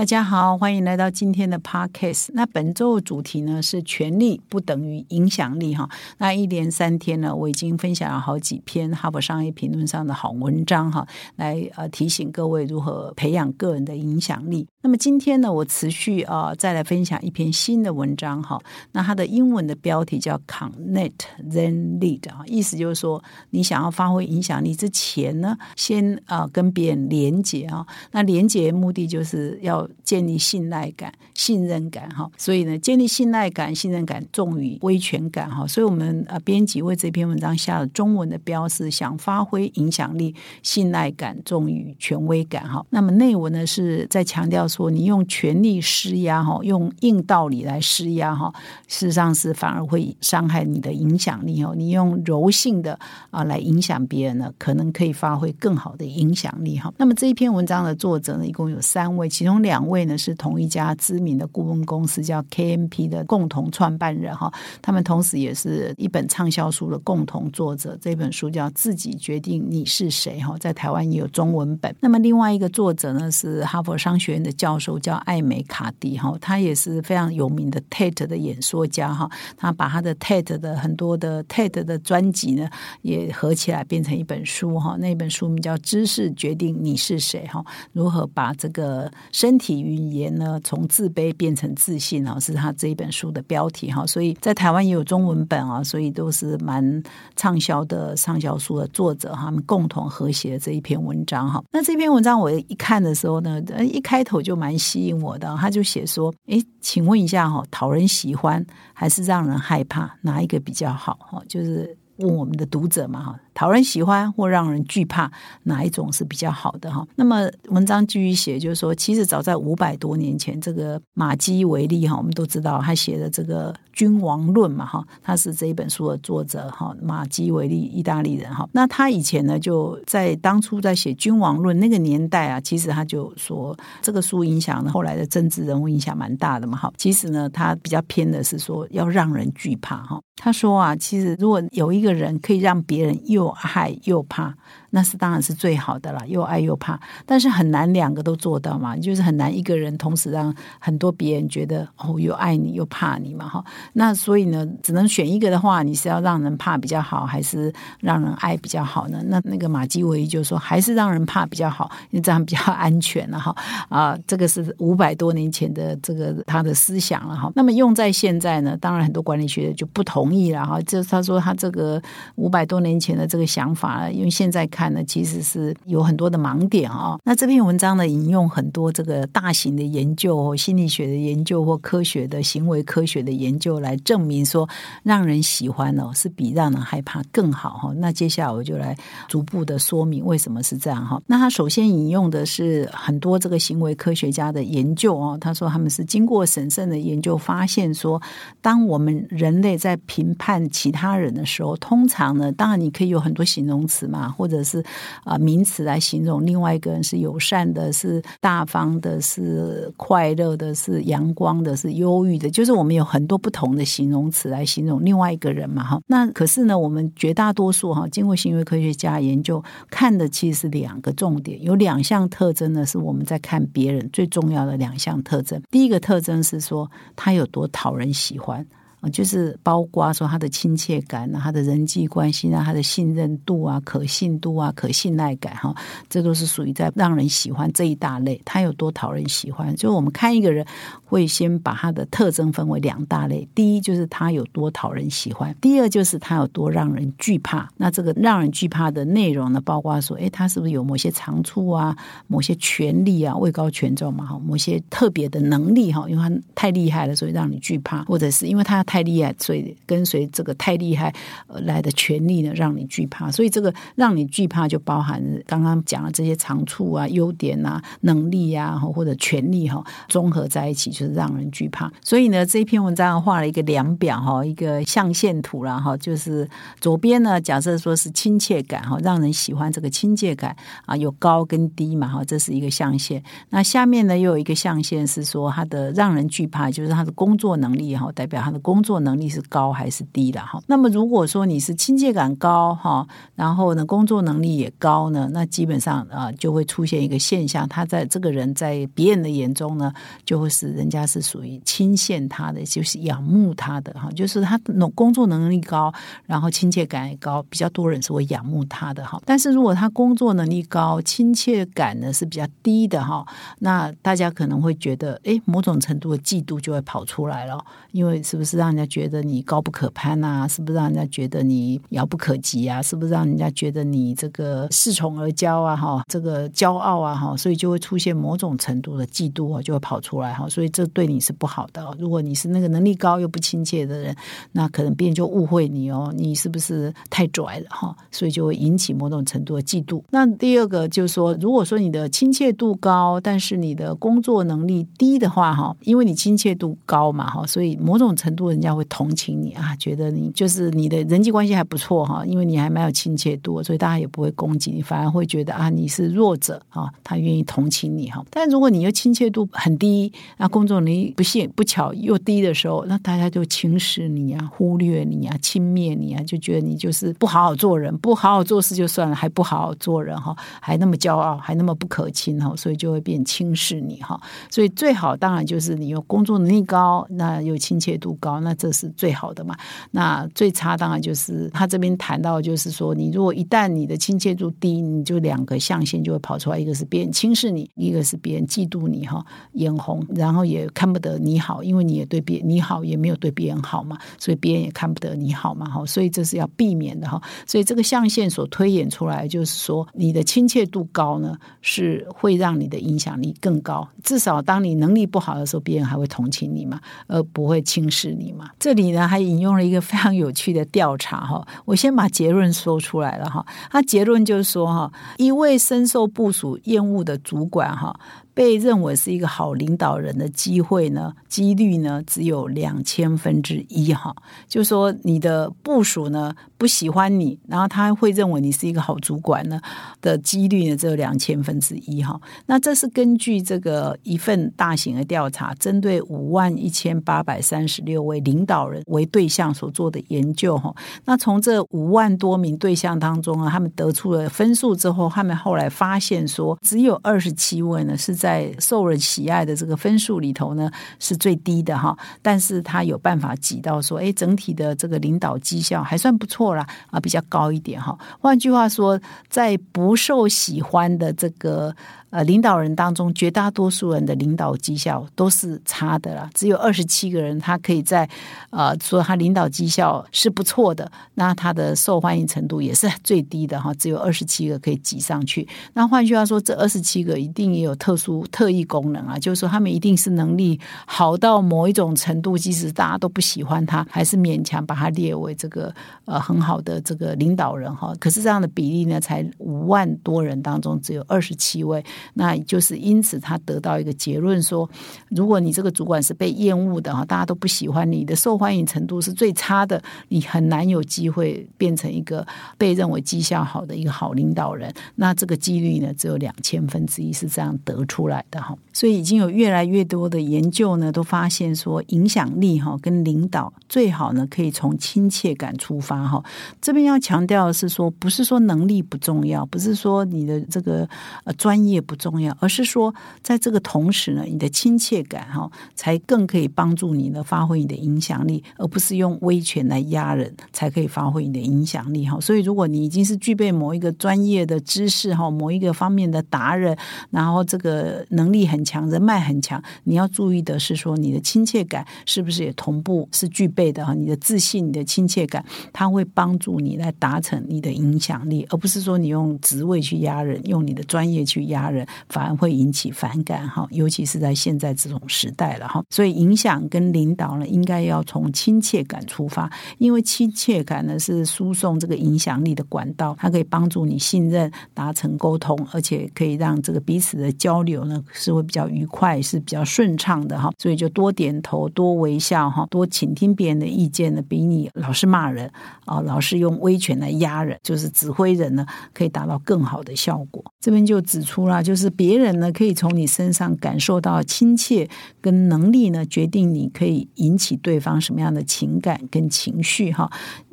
大家好，欢迎来到今天的 Podcast。那本周的主题呢是“权力不等于影响力”哈。那一连三天呢，我已经分享了好几篇《哈佛商业评论》上的好文章哈，来呃提醒各位如何培养个人的影响力。那么今天呢，我持续啊再来分享一篇新的文章哈。那它的英文的标题叫 “Connect Then Lead” 啊，意思就是说，你想要发挥影响力之前呢，先啊跟别人连接啊。那连接目的就是要建立信赖感、信任感哈。所以呢，建立信赖感、信任感重于威权感哈。所以我们呃编辑为这篇文章下了中文的标示：想发挥影响力，信赖感重于权威感哈。那么内文呢是在强调。说你用权力施压哈，用硬道理来施压哈，事实上是反而会伤害你的影响力哦。你用柔性的啊来影响别人呢，可能可以发挥更好的影响力哈。那么这一篇文章的作者呢，一共有三位，其中两位呢是同一家知名的顾问公司叫 KMP 的共同创办人哈。他们同时也是一本畅销书的共同作者，这本书叫《自己决定你是谁》哈，在台湾也有中文本。那么另外一个作者呢是哈佛商学院的。教教授叫艾美卡迪哈，他也是非常有名的 TED 的演说家哈。他把他的 TED 的很多的 TED 的专辑呢，也合起来变成一本书哈。那本书名叫《知识决定你是谁》哈，如何把这个身体语言呢从自卑变成自信啊，是他这一本书的标题哈。所以在台湾也有中文本啊，所以都是蛮畅销的畅销书的作者他们共同合写这一篇文章哈。那这篇文章我一看的时候呢，一开头就。就蛮吸引我的，他就写说：“哎，请问一下哈，讨人喜欢还是让人害怕，哪一个比较好？哈，就是问我们的读者嘛，哈。”讨人喜欢或让人惧怕，哪一种是比较好的哈？那么文章继续写，就是说，其实早在五百多年前，这个马基维利哈，我们都知道他写的这个《君王论》嘛哈，他是这一本书的作者哈，马基维利意大利人哈。那他以前呢，就在当初在写《君王论》那个年代啊，其实他就说这个书影响了后来的政治人物，影响蛮大的嘛哈。其实呢，他比较偏的是说要让人惧怕哈。他说啊，其实如果有一个人可以让别人又害又怕。那是当然是最好的了，又爱又怕，但是很难两个都做到嘛，就是很难一个人同时让很多别人觉得哦又爱你又怕你嘛哈。那所以呢，只能选一个的话，你是要让人怕比较好，还是让人爱比较好呢？那那个马基维就说，还是让人怕比较好，因为这样比较安全了哈。啊，这个是五百多年前的这个他的思想了哈。那么用在现在呢，当然很多管理学就不同意了哈。就他说他这个五百多年前的这个想法，因为现在看。呢，其实是有很多的盲点啊。那这篇文章呢，引用很多这个大型的研究、心理学的研究或科学的行为科学的研究来证明说，让人喜欢哦，是比让人害怕更好哈。那接下来我就来逐步的说明为什么是这样哈。那他首先引用的是很多这个行为科学家的研究哦，他说他们是经过审慎的研究发现说，当我们人类在评判其他人的时候，通常呢，当然你可以有很很多形容词嘛，或者是啊，名词来形容另外一个人是友善的，是大方的，是快乐的，是阳光的，是忧郁的。就是我们有很多不同的形容词来形容另外一个人嘛，哈。那可是呢，我们绝大多数哈，经过行为科学家研究，看的其实是两个重点，有两项特征呢，是我们在看别人最重要的两项特征。第一个特征是说他有多讨人喜欢。啊，就是包括说他的亲切感啊，他的人际关系啊，他的信任度啊，可信度啊，可信赖感哈，这都是属于在让人喜欢这一大类。他有多讨人喜欢？就我们看一个人，会先把他的特征分为两大类。第一就是他有多讨人喜欢，第二就是他有多让人惧怕。那这个让人惧怕的内容呢，包括说，哎，他是不是有某些长处啊，某些权利啊，位高权重嘛哈，某些特别的能力哈，因为他太厉害了，所以让你惧怕，或者是因为他。太厉害，所以跟随这个太厉害来的权利呢，让你惧怕。所以这个让你惧怕，就包含刚刚讲的这些长处啊、优点啊、能力啊，或者权利哈，综合在一起，就是让人惧怕。所以呢，这篇文章画了一个量表哈，一个象限图了哈，就是左边呢，假设说是亲切感哈，让人喜欢这个亲切感啊，有高跟低嘛哈，这是一个象限。那下面呢，又有一个象限是说它的让人惧怕，就是他的工作能力哈，代表他的工工作能力是高还是低的哈。那么如果说你是亲切感高哈，然后呢工作能力也高呢，那基本上啊就会出现一个现象，他在这个人在别人的眼中呢，就会是人家是属于亲羡他的，就是仰慕他的哈，就是他工工作能力高，然后亲切感也高，比较多人是会仰慕他的哈。但是如果他工作能力高，亲切感呢是比较低的哈，那大家可能会觉得，哎，某种程度的嫉妒就会跑出来了，因为是不是让让人家觉得你高不可攀啊？是不是让人家觉得你遥不可及啊？是不是让人家觉得你这个恃宠而骄啊？哈，这个骄傲啊？哈，所以就会出现某种程度的嫉妒啊，就会跑出来哈。所以这对你是不好的。如果你是那个能力高又不亲切的人，那可能别人就误会你哦，你是不是太拽了哈？所以就会引起某种程度的嫉妒。那第二个就是说，如果说你的亲切度高，但是你的工作能力低的话哈，因为你亲切度高嘛哈，所以某种程度人家会同情你啊，觉得你就是你的人际关系还不错哈，因为你还蛮有亲切度，所以大家也不会攻击你，反而会觉得啊你是弱者啊，他愿意同情你哈。但如果你又亲切度很低，那工作能力不幸不巧又低的时候，那大家就轻视你啊，忽略你啊，轻蔑你啊，就觉得你就是不好好做人，不好好做事就算了，还不好好做人哈，还那么骄傲，还那么不可亲哈，所以就会变轻视你哈。所以最好当然就是你有工作能力高，那有亲切度高，那那这是最好的嘛。那最差当然就是他这边谈到，就是说你如果一旦你的亲切度低，你就两个象限就会跑出来，一个是别人轻视你，一个是别人嫉妒你哈，眼红，然后也看不得你好，因为你也对别你好，也没有对别人好嘛，所以别人也看不得你好嘛哈。所以这是要避免的哈。所以这个象限所推演出来，就是说你的亲切度高呢，是会让你的影响力更高，至少当你能力不好的时候，别人还会同情你嘛，而不会轻视你这里呢，还引用了一个非常有趣的调查哈，我先把结论说出来了哈。他结论就是说哈，一位深受部署厌恶的主管哈。被认为是一个好领导人的机会呢，几率呢只有两千分之一哈。就说你的部署呢不喜欢你，然后他会认为你是一个好主管呢的几率呢只有两千分之一哈。那这是根据这个一份大型的调查，针对五万一千八百三十六位领导人为对象所做的研究哈。那从这五万多名对象当中啊，他们得出了分数之后，他们后来发现说，只有二十七位呢是在在受人喜爱的这个分数里头呢，是最低的哈。但是他有办法挤到说，哎，整体的这个领导绩效还算不错啦，啊，比较高一点哈。换句话说，在不受喜欢的这个。呃，领导人当中，绝大多数人的领导绩效都是差的啦。只有二十七个人，他可以在呃说他领导绩效是不错的，那他的受欢迎程度也是最低的哈。只有二十七个可以挤上去。那换句话说，这二十七个一定也有特殊特异功能啊，就是说他们一定是能力好到某一种程度，即使大家都不喜欢他，还是勉强把他列为这个呃很好的这个领导人哈。可是这样的比例呢，才五万多人当中只有二十七位。那就是因此，他得到一个结论说，如果你这个主管是被厌恶的哈，大家都不喜欢你的，受欢迎程度是最差的，你很难有机会变成一个被认为绩效好的一个好领导人。那这个几率呢，只有两千分之一是这样得出来的哈。所以已经有越来越多的研究呢，都发现说，影响力哈跟领导最好呢，可以从亲切感出发哈。这边要强调的是说，不是说能力不重要，不是说你的这个呃专业。不重要，而是说，在这个同时呢，你的亲切感哈，才更可以帮助你呢发挥你的影响力，而不是用威权来压人，才可以发挥你的影响力哈。所以，如果你已经是具备某一个专业的知识哈，某一个方面的达人，然后这个能力很强，人脉很强，你要注意的是说你的亲切感是不是也同步是具备的哈？你的自信、你的亲切感，它会帮助你来达成你的影响力，而不是说你用职位去压人，用你的专业去压人，反而会引起反感哈。尤其是在现在这种时代了哈，所以影响跟领导呢，应该要从亲切感出发，因为亲切感呢是输送这个影响力的管道，它可以帮助你信任、达成沟通，而且可以让这个彼此的交流呢是会比较愉快，是比较顺畅的哈。所以就多点头、多微笑哈，多倾听别人的意见呢，比你老是骂人啊，老是用威权来压人，就是指挥人呢，可以达到更好的效果。这边就指出了，就就是别人呢可以从你身上感受到亲切跟能力呢，决定你可以引起对方什么样的情感跟情绪哈。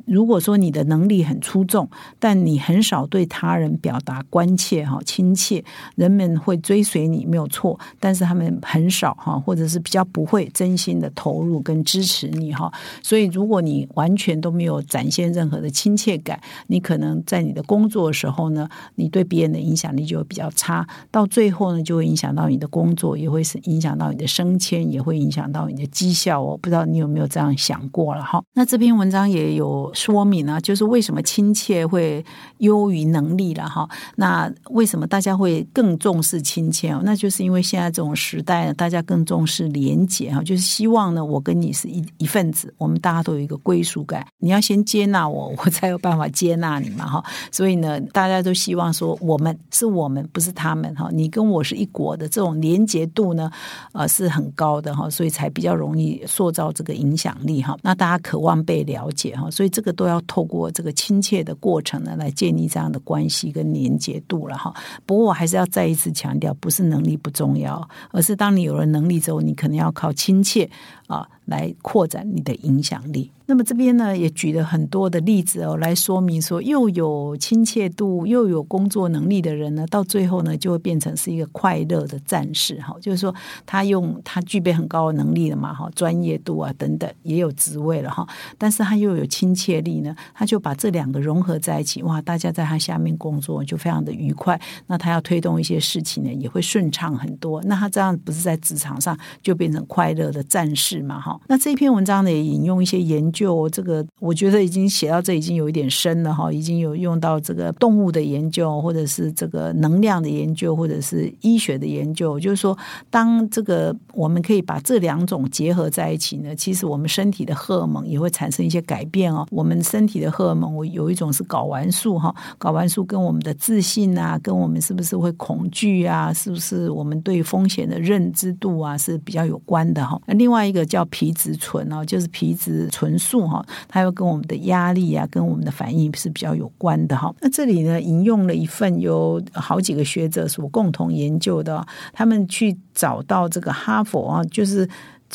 如果说你的能力很出众，但你很少对他人表达关切哈亲切，人们会追随你没有错，但是他们很少哈，或者是比较不会真心的投入跟支持你哈。所以如果你完全都没有展现任何的亲切感，你可能在你的工作的时候呢，你对别人的影响力就会比较差，到最后呢，就会影响到你的工作，也会是影响到你的升迁，也会影响到你的绩效哦。不知道你有没有这样想过了哈？那这篇文章也有。说明呢，就是为什么亲切会优于能力了哈？那为什么大家会更重视亲切？那就是因为现在这种时代呢，大家更重视连结哈，就是希望呢，我跟你是一一份子，我们大家都有一个归属感。你要先接纳我，我才有办法接纳你嘛哈。所以呢，大家都希望说，我们是我们，不是他们哈。你跟我是一国的这种连结度呢，呃，是很高的哈，所以才比较容易塑造这个影响力哈。那大家渴望被了解哈，所以这个。这都要透过这个亲切的过程呢，来建立这样的关系跟连接度了哈。不过我还是要再一次强调，不是能力不重要，而是当你有了能力之后，你可能要靠亲切啊来扩展你的影响力。那么这边呢，也举了很多的例子哦，来说明说，又有亲切度又有工作能力的人呢，到最后呢，就会变成是一个快乐的战士哈。就是说，他用他具备很高的能力了嘛哈，专业度啊等等，也有职位了哈，但是他又有亲切力呢，他就把这两个融合在一起，哇，大家在他下面工作就非常的愉快。那他要推动一些事情呢，也会顺畅很多。那他这样不是在职场上就变成快乐的战士嘛哈？那这篇文章呢，也引用一些研究。这个，我觉得已经写到这已经有一点深了哈，已经有用到这个动物的研究，或者是这个能量的研究，或者是医学的研究。就是说，当这个我们可以把这两种结合在一起呢，其实我们身体的荷尔蒙也会产生一些改变哦。我们身体的荷尔蒙，我有一种是睾丸素哈，睾丸素跟我们的自信啊，跟我们是不是会恐惧啊，是不是我们对风险的认知度啊是比较有关的哈。那另外一个叫皮质醇哦，就是皮质醇。素哈，它又跟我们的压力啊，跟我们的反应是比较有关的哈。那这里呢，引用了一份由好几个学者所共同研究的，他们去找到这个哈佛啊，就是。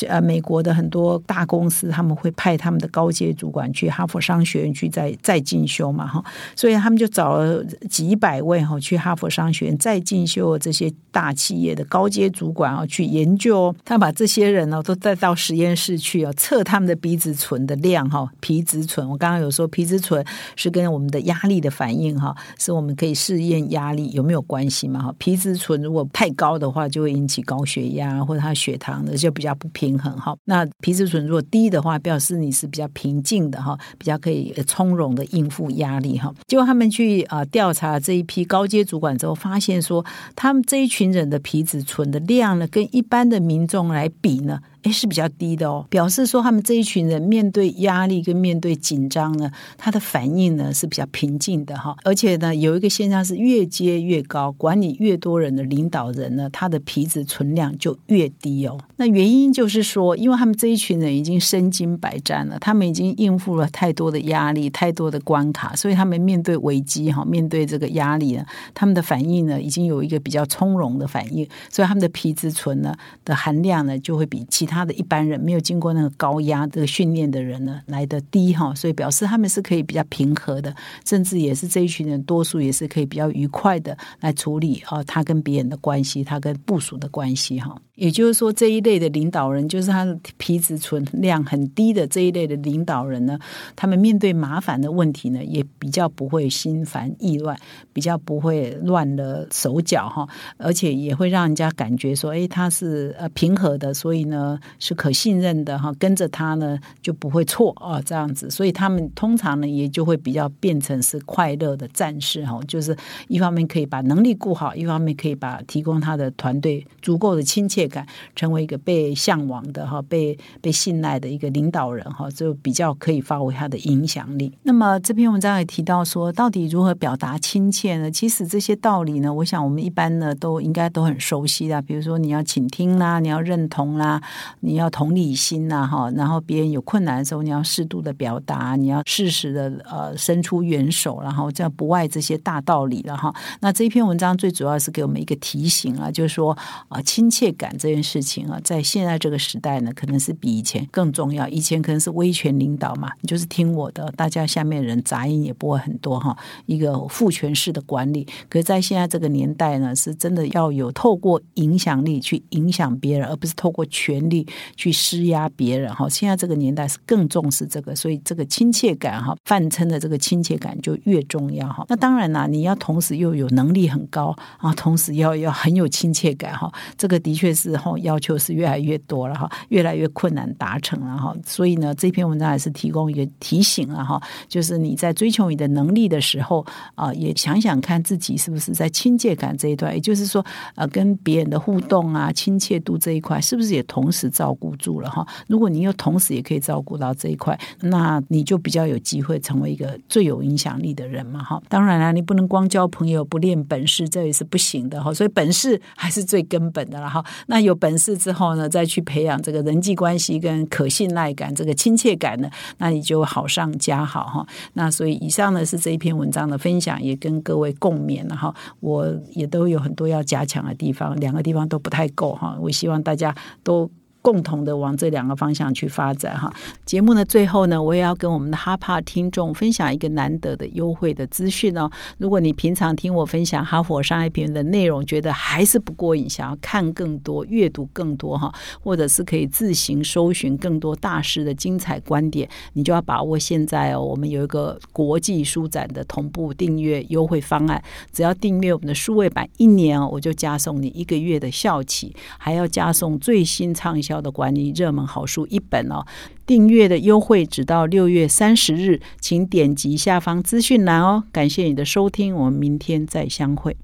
呃，美国的很多大公司他们会派他们的高阶主管去哈佛商学院去再再进修嘛，哈，所以他们就找了几百位哈去哈佛商学院再进修这些大企业的高阶主管啊去研究，他把这些人呢都带到实验室去啊测他们的皮质醇的量哈，皮质醇。我刚刚有说皮质醇是跟我们的压力的反应哈，是我们可以试验压力有没有关系嘛哈，皮质醇如果太高的话就会引起高血压或者他血糖的就比较不平。平衡哈，那皮质醇如果低的话，表示你是比较平静的哈，比较可以从容的应付压力哈。结果他们去啊调查这一批高阶主管之后，发现说，他们这一群人的皮质醇的量呢，跟一般的民众来比呢。哎，是比较低的哦，表示说他们这一群人面对压力跟面对紧张呢，他的反应呢是比较平静的哈。而且呢，有一个现象是越接越高，管理越多人的领导人呢，他的皮质存量就越低哦。那原因就是说，因为他们这一群人已经身经百战了，他们已经应付了太多的压力、太多的关卡，所以他们面对危机哈，面对这个压力呢，他们的反应呢已经有一个比较从容的反应，所以他们的皮质醇呢的含量呢就会比其他。他的一般人没有经过那个高压这个训练的人呢来的低哈，所以表示他们是可以比较平和的，甚至也是这一群人多数也是可以比较愉快的来处理啊他跟别人的关系，他跟部属的关系哈。也就是说，这一类的领导人，就是他的皮质醇量很低的这一类的领导人呢，他们面对麻烦的问题呢，也比较不会心烦意乱，比较不会乱了手脚哈，而且也会让人家感觉说，哎，他是呃平和的，所以呢是可信任的哈，跟着他呢就不会错啊，这样子，所以他们通常呢也就会比较变成是快乐的战士哈，就是一方面可以把能力顾好，一方面可以把提供他的团队足够的亲切。感成为一个被向往的哈，被被信赖的一个领导人哈，就比较可以发挥他的影响力。那么这篇文章也提到说，到底如何表达亲切呢？其实这些道理呢，我想我们一般呢都应该都很熟悉的。比如说你要倾听啦，你要认同啦，你要同理心呐哈，然后别人有困难的时候，你要适度的表达，你要适时的呃伸出援手，然后这样不外这些大道理了哈。那这一篇文章最主要是给我们一个提醒啊，就是说啊亲切感。这件事情啊，在现在这个时代呢，可能是比以前更重要。以前可能是威权领导嘛，你就是听我的，大家下面人杂音也不会很多哈，一个父权式的管理。可是，在现在这个年代呢，是真的要有透过影响力去影响别人，而不是透过权力去施压别人哈。现在这个年代是更重视这个，所以这个亲切感哈，泛称的这个亲切感就越重要哈。那当然啦，你要同时又有能力很高啊，同时要要很有亲切感哈，这个的确是。哈要求是越来越多了哈，越来越困难达成了哈，所以呢，这篇文章还是提供一个提醒了哈，就是你在追求你的能力的时候啊，也想想看自己是不是在亲切感这一段，也就是说，呃，跟别人的互动啊，亲切度这一块，是不是也同时照顾住了哈？如果你又同时也可以照顾到这一块，那你就比较有机会成为一个最有影响力的人嘛哈。当然了，你不能光交朋友不练本事，这也是不行的哈。所以本事还是最根本的了哈。那有本事之后呢，再去培养这个人际关系跟可信赖感、这个亲切感呢，那你就好上加好哈。那所以以上呢是这一篇文章的分享，也跟各位共勉了哈。我也都有很多要加强的地方，两个地方都不太够哈。我希望大家都。共同的往这两个方向去发展哈。节目的最后呢，我也要跟我们的哈帕听众分享一个难得的优惠的资讯哦。如果你平常听我分享哈佛商业评论的内容，觉得还是不过瘾，想要看更多、阅读更多哈，或者是可以自行搜寻更多大师的精彩观点，你就要把握现在哦。我们有一个国际书展的同步订阅优惠方案，只要订阅我们的数位版一年哦，我就加送你一个月的校企，还要加送最新畅销。的管理热门好书一本哦，订阅的优惠只到六月三十日，请点击下方资讯栏哦。感谢你的收听，我们明天再相会。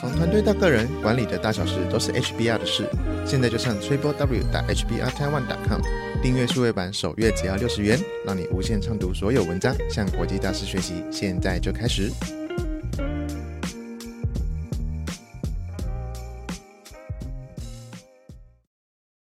从团队到个人，管理的大小事都是 HBR 的事。现在就上 triple w 打 HBR Taiwan com 订阅数位版，首月只要六十元，让你无限畅读所有文章，向国际大师学习。现在就开始。